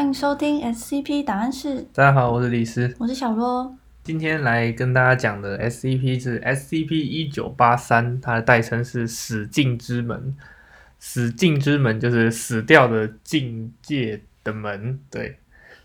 欢迎收听 SCP 档案室，大家好，我是李斯。我是小罗。今天来跟大家讲的 SCP 是 SCP 一九八三，它的代称是死境之门。死境之门就是死掉的境界的门，对。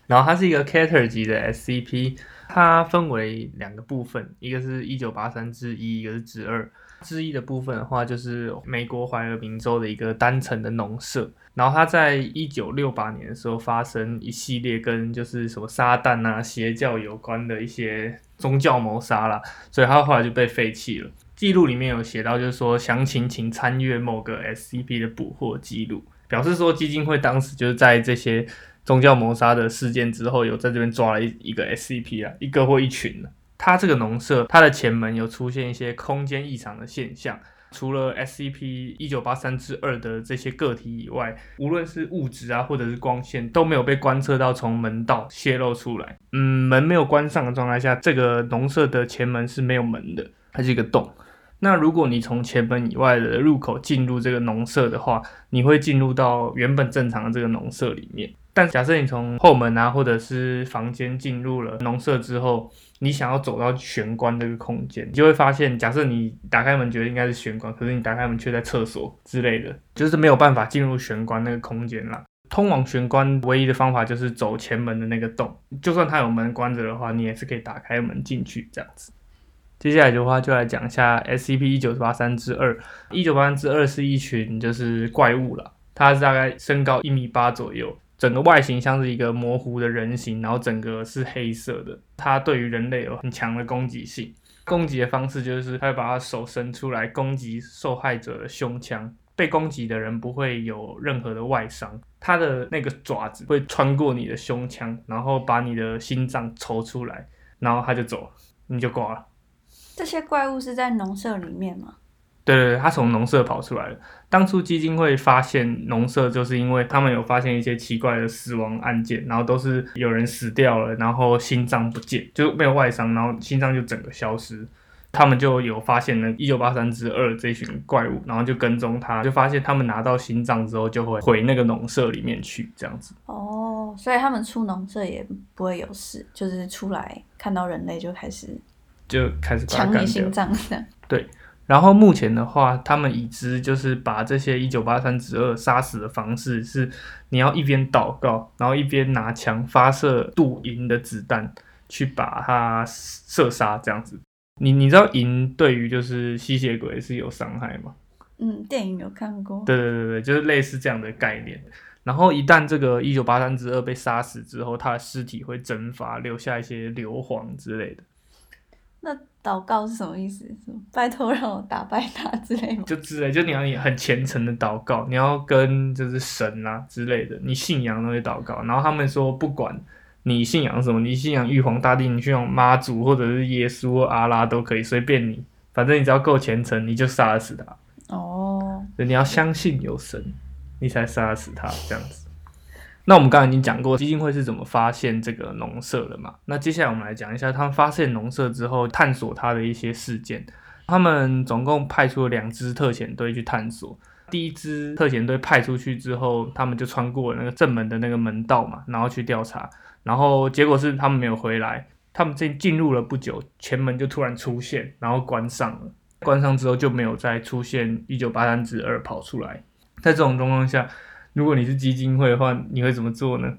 然后它是一个 Cater 级的 SCP，它分为两个部分，一个是一九八三之一，一个是之二。之一的部分的话，就是美国怀俄明州的一个单层的农舍。然后它在一九六八年的时候发生一系列跟就是什么撒旦啊、邪教有关的一些宗教谋杀啦，所以它后来就被废弃了。记录里面有写到，就是说详情请参阅某个 SCP 的捕获记录，表示说基金会当时就是在这些宗教谋杀的事件之后，有在这边抓了一一个 SCP 啊，一个或一群它这个农舍，它的前门有出现一些空间异常的现象。除了 SCP 一九八三之二的这些个体以外，无论是物质啊，或者是光线，都没有被观测到从门道泄露出来。嗯，门没有关上的状态下，这个农舍的前门是没有门的，它是一个洞。那如果你从前门以外的入口进入这个农舍的话，你会进入到原本正常的这个农舍里面。但假设你从后门啊，或者是房间进入了农舍之后，你想要走到玄关这个空间，你就会发现，假设你打开门觉得应该是玄关，可是你打开门却在厕所之类的，就是没有办法进入玄关那个空间啦。通往玄关唯一的方法就是走前门的那个洞，就算它有门关着的话，你也是可以打开门进去这样子。接下来的话就来讲一下 SCP 一九八三之二，一九八三之二是一群就是怪物了，它是大概身高一米八左右。整个外形像是一个模糊的人形，然后整个是黑色的。它对于人类有很强的攻击性，攻击的方式就是它会把它手伸出来攻击受害者的胸腔，被攻击的人不会有任何的外伤。它的那个爪子会穿过你的胸腔，然后把你的心脏抽出来，然后它就走了，你就挂了。这些怪物是在农舍里面吗？对对对，他从农舍跑出来了。当初基金会发现农舍，就是因为他们有发现一些奇怪的死亡案件，然后都是有人死掉了，然后心脏不见，就没有外伤，然后心脏就整个消失。他们就有发现了一九八三之二这群怪物，然后就跟踪他，就发现他们拿到心脏之后就会回那个农舍里面去，这样子。哦，所以他们出农舍也不会有事，就是出来看到人类就开始就开始抢你心脏的。对。然后目前的话，他们已知就是把这些一九八三之二杀死的方式是，你要一边祷告，然后一边拿枪发射镀银的子弹去把它射杀，这样子。你你知道银对于就是吸血鬼是有伤害吗？嗯，电影有看过。对对对对，就是类似这样的概念。然后一旦这个一九八三之二被杀死之后，他的尸体会蒸发，留下一些硫磺之类的。那祷告是什么意思？拜托让我打败他之类吗？就之类，就你要你很虔诚的祷告，你要跟就是神啊之类的，你信仰那些祷告。然后他们说，不管你信仰什么，你信仰玉皇大帝，你信仰妈祖或者是耶稣、阿拉都可以，随便你，反正你只要够虔诚，你就杀得死他。哦，你要相信有神，你才杀得死他这样子。那我们刚刚已经讲过基金会是怎么发现这个农舍的嘛？那接下来我们来讲一下他们发现农舍之后探索它的一些事件。他们总共派出了两支特遣队去探索。第一支特遣队派出去之后，他们就穿过那个正门的那个门道嘛，然后去调查。然后结果是他们没有回来。他们进进入了不久，前门就突然出现，然后关上了。关上之后就没有再出现一九八三之二跑出来。在这种状况下。如果你是基金会的话，你会怎么做呢？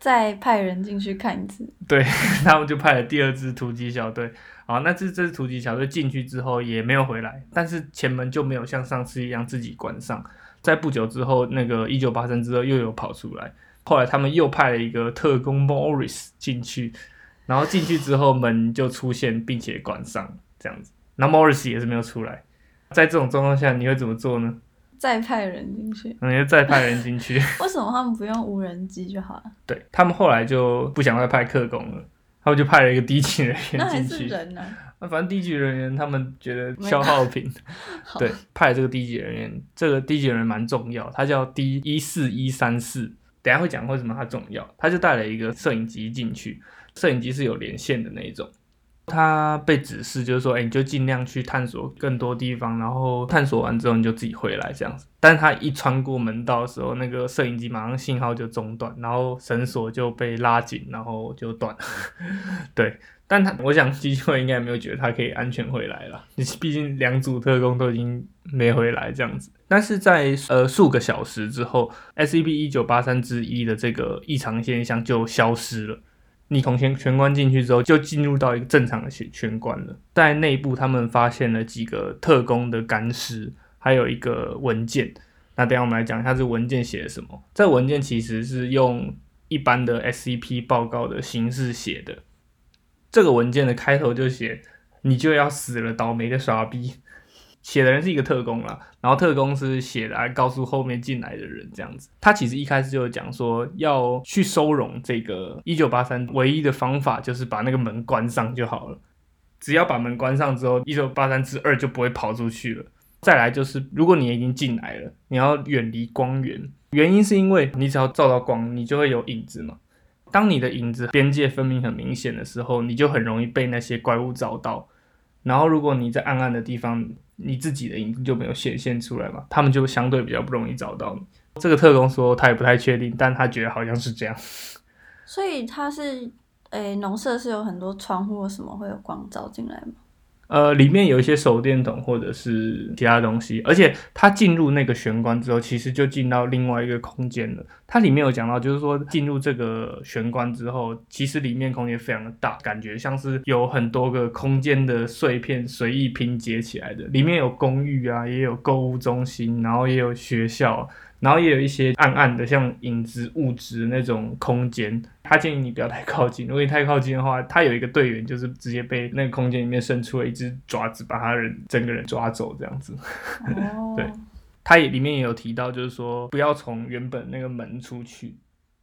再派人进去看一次。对，他们就派了第二支突击小队。好，那这这支突击小队进去之后也没有回来，但是前门就没有像上次一样自己关上。在不久之后，那个一九八三之后又有跑出来。后来他们又派了一个特工 Morris 进去，然后进去之后门就出现并且关上，这样子。那 Morris 也是没有出来。在这种状况下，你会怎么做呢？再派人进去，嗯，就再派人进去。为什么他们不用无人机就好了？对他们后来就不想再派特工了，他们就派了一个低级人员进去。人呢？那 反正低级人员他们觉得消耗品，对，派这个低级人员，这个低级人员蛮重要，他叫 D 一四一三四，等下会讲为什么他重要。他就带了一个摄影机进去，摄影机是有连线的那一种。他被指示就是说，哎、你就尽量去探索更多地方，然后探索完之后你就自己回来这样子。但是他一穿过门道的时候，那个摄影机马上信号就中断，然后绳索就被拉紧，然后就断。对，但他我想基金会应该没有觉得他可以安全回来了，毕竟两组特工都已经没回来这样子。但是在呃数个小时之后，SCP 一九八三之一的这个异常现象就消失了。你从玄玄关进去之后，就进入到一个正常的玄玄关了。在内部，他们发现了几个特工的干尸，还有一个文件。那等下我们来讲一下这文件写的什么。这文件其实是用一般的 SCP 报告的形式写的。这个文件的开头就写：“你就要死了，倒霉的傻逼。”写的人是一个特工啦，然后特工是写来告诉后面进来的人这样子。他其实一开始就有讲说要去收容这个一九八三，唯一的方法就是把那个门关上就好了。只要把门关上之后，一九八三之二就不会跑出去了。再来就是，如果你已经进来了，你要远离光源，原因是因为你只要照到光，你就会有影子嘛。当你的影子边界分明很明显的时候，你就很容易被那些怪物找到。然后如果你在暗暗的地方，你自己的影子就没有显现出来嘛，他们就相对比较不容易找到你。这个特工说他也不太确定，但他觉得好像是这样。所以他是，诶，农舍是有很多窗户，什么会有光照进来吗？呃，里面有一些手电筒或者是其他东西，而且他进入那个玄关之后，其实就进到另外一个空间了。它里面有讲到，就是说进入这个玄关之后，其实里面空间非常的大，感觉像是有很多个空间的碎片随意拼接起来的。里面有公寓啊，也有购物中心，然后也有学校。然后也有一些暗暗的像影子物质那种空间，他建议你不要太靠近。如果你太靠近的话，他有一个队员就是直接被那个空间里面伸出了一只爪子，把他人整个人抓走这样子。哦，对他也里面也有提到，就是说不要从原本那个门出去，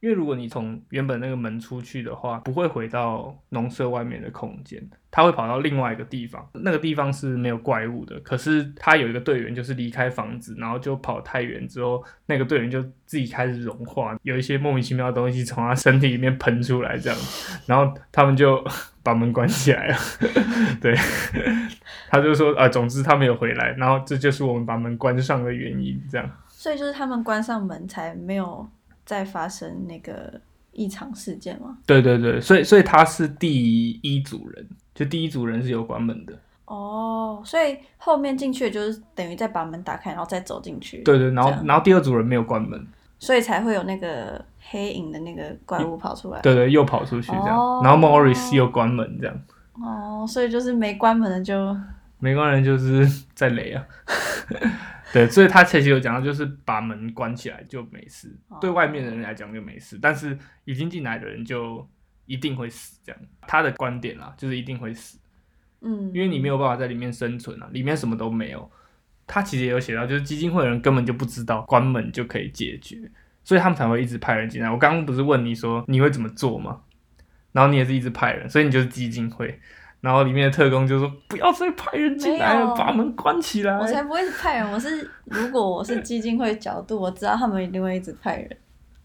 因为如果你从原本那个门出去的话，不会回到农舍外面的空间，他会跑到另外一个地方，那个地方是没有怪物的。可是他有一个队员就是离开房子，然后就跑太远之后，那个队员就自己开始融化，有一些莫名其妙的东西从他身体里面喷出来，这样，然后他们就 把门关起来了。对，他就说啊，总之他没有回来，然后这就是我们把门关上的原因，这样。所以就是他们关上门才没有再发生那个异常事件吗？对对对，所以所以他是第一组人，就第一组人是有关门的。哦，所以后面进去就是等于再把门打开，然后再走进去。对对，然后然后第二组人没有关门，所以才会有那个黑影的那个怪物跑出来。对对，又跑出去这样，哦然后 Morris 又关门这样，哦，所以就是没关门的就没关门就是 在雷啊。对，所以他其实有讲到，就是把门关起来就没事，哦对外面的人来讲就没事，但是已经进来的人就一定会死。这样，他的观点啦，就是一定会死，嗯，因为你没有办法在里面生存啊，里面什么都没有。他其实也有写到，就是基金会的人根本就不知道关门就可以解决，所以他们才会一直派人进来。我刚刚不是问你说你会怎么做吗？然后你也是一直派人，所以你就是基金会。然后里面的特工就说不要再派人进来了，把门关起来。我才不会派人，我是如果我是基金会角度，我知道他们一定会一直派人。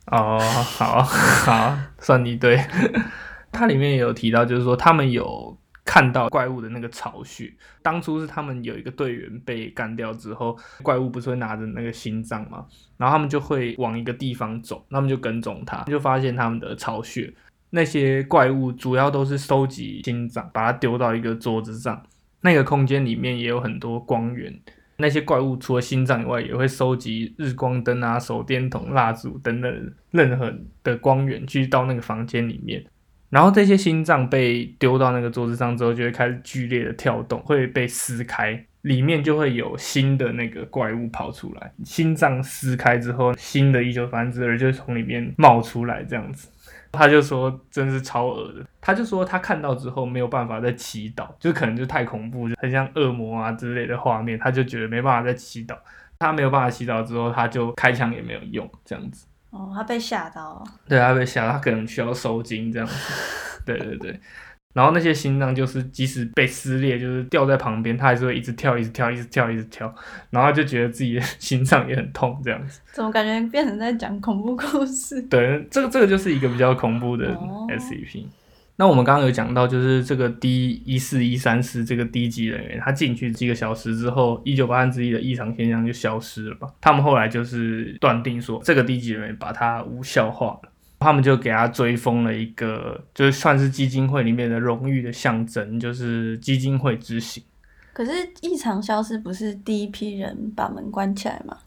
哦，好好，算你对。它里面也有提到，就是说他们有看到怪物的那个巢穴。当初是他们有一个队员被干掉之后，怪物不是会拿着那个心脏嘛，然后他们就会往一个地方走，他们就跟踪他，就发现他们的巢穴。那些怪物主要都是收集心脏，把它丢到一个桌子上。那个空间里面也有很多光源，那些怪物除了心脏以外，也会收集日光灯啊、手电筒、蜡烛等等任何的光源，去到那个房间里面。然后这些心脏被丢到那个桌子上之后，就会开始剧烈的跳动，会被撕开，里面就会有新的那个怪物跑出来。心脏撕开之后，新的一九繁殖儿就从里面冒出来，这样子。他就说真是超恶的，他就说他看到之后没有办法再祈祷，就可能就太恐怖，就很像恶魔啊之类的画面，他就觉得没办法再祈祷。他没有办法祈祷之后，他就开枪也没有用，这样子。哦，他被吓到了。对，他被吓到，他可能需要收精这样子。对对对，然后那些心脏就是即使被撕裂，就是掉在旁边，它还是会一直跳，一直跳，一直跳，一直跳，然后他就觉得自己的心脏也很痛这样子。怎么感觉变成在讲恐怖故事？对，这个这个就是一个比较恐怖的哦 SCP。那我们刚刚有讲到，就是这个 D 一四一三四这个低级人员，他进去几个小时之后，一九八三之一的异常现象就消失了吧？他们后来就是断定说，这个低级人员把它无效化了，他们就给他追封了一个，就是算是基金会里面的荣誉的象征，就是基金会之行。可是异常消失不是第一批人把门关起来吗？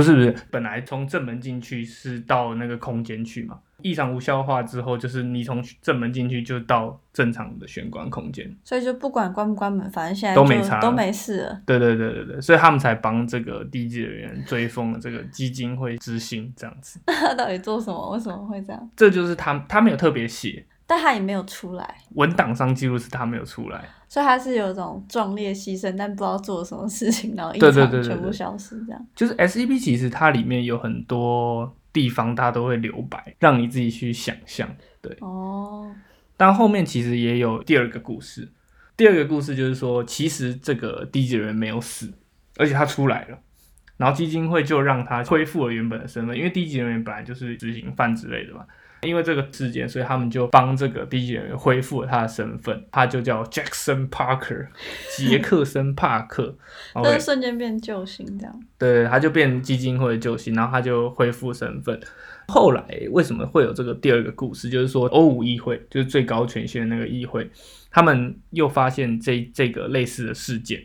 不是不是，本来从正门进去是到那个空间去嘛。异常无效化之后，就是你从正门进去就到正常的玄关空间，所以就不管关不关门，反正现在都没差，都没事了。对对对对对，所以他们才帮这个低级人员追封了这个基金会之星，这样子。他 到底做什么？为什么会这样？这就是他，他没有特别写，但他也没有出来。文档上记录是他没有出来，所以他是有一种壮烈牺牲，但不知道做了什么事情，然后异常全部消失，这样。就是 S E P 其实它里面有很多。地方它都会留白，让你自己去想象。对哦，但后面其实也有第二个故事。第二个故事就是说，其实这个低级人没有死，而且他出来了，然后基金会就让他恢复了原本的身份，因为低级人员本来就是执行犯之类的嘛。因为这个事件，所以他们就帮这个低级人员恢复了他的身份，他就叫 Jackson Parker，杰克森帕克，他就瞬间变救星这样。对，他就变基金会的救星，然后他就恢复身份。后来为什么会有这个第二个故事？就是说欧五议会，就是最高权限的那个议会，他们又发现这这个类似的事件。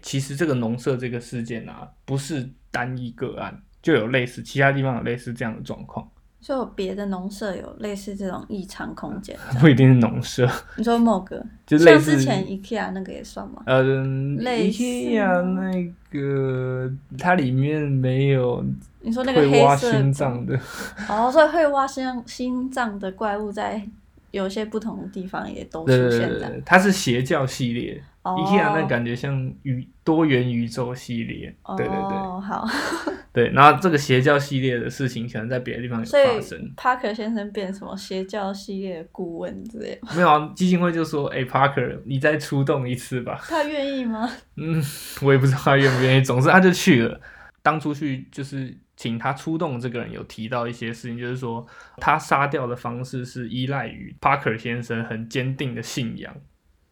其实这个农舍这个事件啊，不是单一个案，就有类似其他地方有类似这样的状况。就有别的农舍有类似这种异常空间，不一定是农舍。你说某个，就像之前 IKEA 那个也算吗？呃，IKEA 那个它里面没有。你说那个黑色心脏的。哦，所以会挖心心脏的怪物在有些不同的地方也都出现在。它是邪教系列。IKEA 那感觉像宇多元宇宙系列，对对对，好，对，然后这个邪教系列的事情可能在别的地方有发生。Parker 先生变什么邪教系列的顾问之类？没有啊，基金会就说：“哎，Parker，你再出动一次吧。”他愿意吗？嗯，我也不知道他愿不愿意。总之他就去了。当初去就是请他出动，这个人有提到一些事情，就是说他杀掉的方式是依赖于 Parker 先生很坚定的信仰。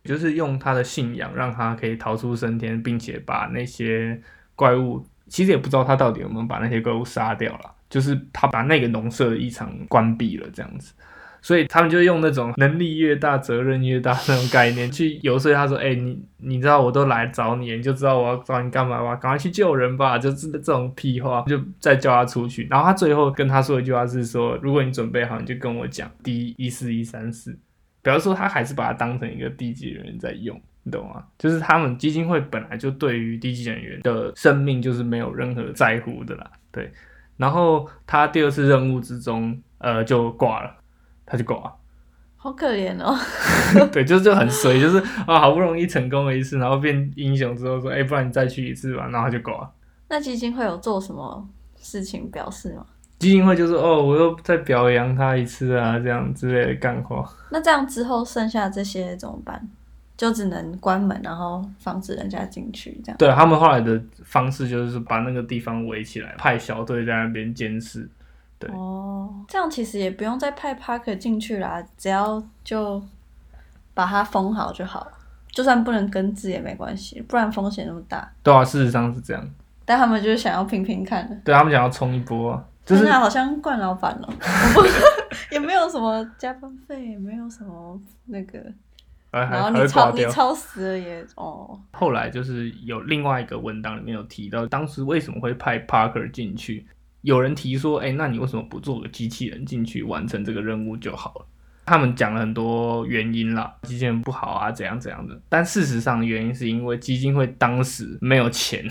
就是用他的信仰让他可以逃出升天，并且把那些怪物，其实也不知道他到底有没有把那些怪物杀掉了。就是他把那个农舍的异常关闭了，这样子。所以他们就用那种能力越大责任越大那种概念去游说他说：“哎，你你知道我都来找你，你就知道我要找你干嘛吧？赶快去救人吧！”就是这种屁话，就再叫他出去。然后他最后跟他说一句话是说：“如果你准备好，你就跟我讲，第一四一三四。”比方说，他还是把它当成一个低级人员在用，你懂吗？就是他们基金会本来就对于低级人员的生命就是没有任何在乎的啦，对。然后他第二次任务之中，呃，就挂了，他就挂了，好可怜哦。对，就是就很衰，就是啊，好不容易成功了一次，然后变英雄之后说，哎，不然你再去一次吧，然后他就挂了。那基金会有做什么事情表示吗？基金会就是哦，我又再表扬他一次啊，这样之类的干活。那这样之后剩下这些怎么办？就只能关门，然后防止人家进去，这样。对他们后来的方式就是把那个地方围起来，派小队在那边监视。对哦，这样其实也不用再派 Parker 进去啦，只要就把它封好就好，就算不能根治也没关系，不然风险那么大。对啊，事实上是这样。但他们就是想要拼拼看，对他们想要冲一波。真的好像惯老板了，也没有什么加班费，也没有什么那个，然后你超你超时了也哦。后来就是有另外一个文档里面有提到，当时为什么会派 Parker 进去？有人提说，哎，那你为什么不做个机器人进去完成这个任务就好了？他们讲了很多原因啦，机器人不好啊，怎样怎样的。但事实上原因是因为基金会当时没有钱。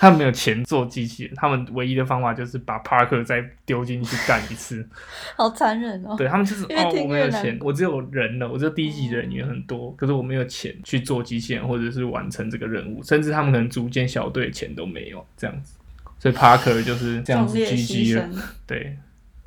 他们没有钱做机器人，他们唯一的方法就是把 Parker 再丢进去干一次，好残忍哦。对他们就是哦，我没有钱，我只有人了，我这低级人员很多，可是我没有钱去做机器人或者是完成这个任务，甚至他们可能组建小队的钱都没有这样子，所以 Parker 就是这样子 GG 了。对，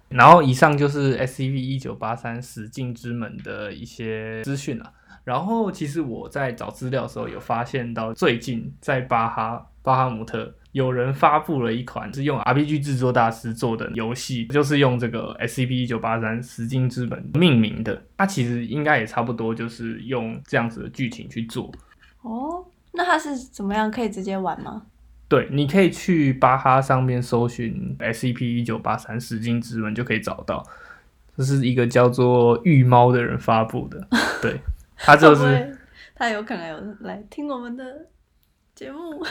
然后以上就是 S C V 一九八三死境之门的一些资讯了。然后其实我在找资料的时候有发现到，最近在巴哈巴哈姆特有人发布了一款是用 RPG 制作大师做的游戏，就是用这个 SCP 一九八三十金之门命名的。它其实应该也差不多，就是用这样子的剧情去做。哦，那它是怎么样？可以直接玩吗？对，你可以去巴哈上面搜寻 SCP 一九八三十金之门，就可以找到。这是一个叫做玉猫的人发布的，对 他就是他有可能有来听我们的节目。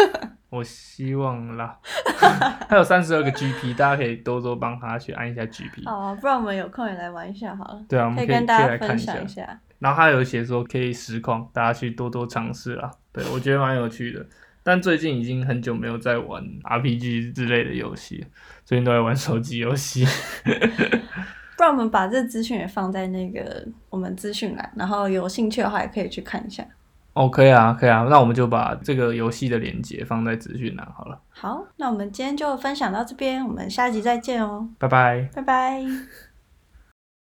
我希望啦，他有三十二个 GP，大家可以多多帮他去按一下 GP。好啊，不然我们有空也来玩一下好了。对啊，我们可以可以跟大家分可以来看一下享一。下。然后他有写说可以实况，大家去多多尝试啦。对我觉得蛮有趣的，但最近已经很久没有在玩 RPG 之类的游戏了，最近都在玩手机游戏。不然我们把这资讯也放在那个我们资讯栏，然后有兴趣的话也可以去看一下。哦，可以啊，可以啊，那我们就把这个游戏的链接放在资讯栏好了，好，那我们今天就分享到这边，我们下集再见哦，拜拜。拜拜。